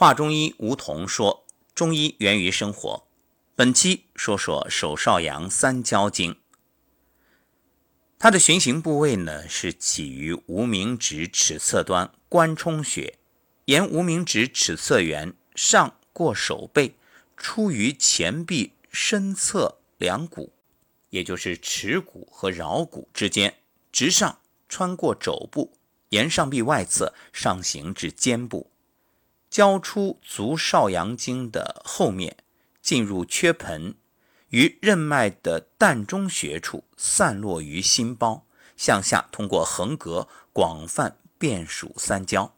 华中医吴桐说：“中医源于生活。”本期说说手少阳三焦经。它的循行部位呢是起于无名指尺侧端关冲穴，沿无名指尺侧缘上过手背，出于前臂身侧两骨，也就是尺骨和桡骨之间，直上穿过肘部，沿上臂外侧上行至肩部。交出足少阳经的后面，进入缺盆，于任脉的膻中穴处散落于心包，向下通过横膈广泛遍属三焦。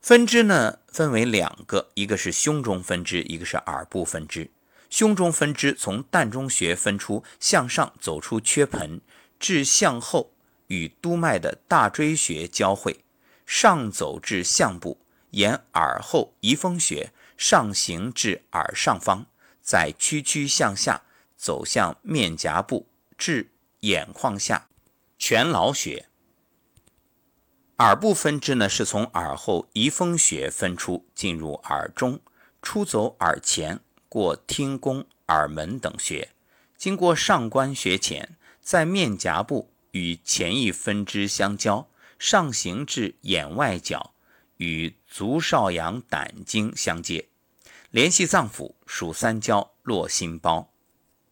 分支呢分为两个，一个是胸中分支，一个是耳部分支。胸中分支从膻中穴分出，向上走出缺盆，至向后与督脉的大椎穴交汇，上走至项部。沿耳后仪风穴上行至耳上方，再屈曲向下走向面颊部至眼眶下全劳穴。耳部分支呢，是从耳后仪风穴分出，进入耳中，出走耳前，过听宫、耳门等穴，经过上关穴前，在面颊部与前一分支相交，上行至眼外角。与足少阳胆经相接，联系脏腑，属三焦，络心包。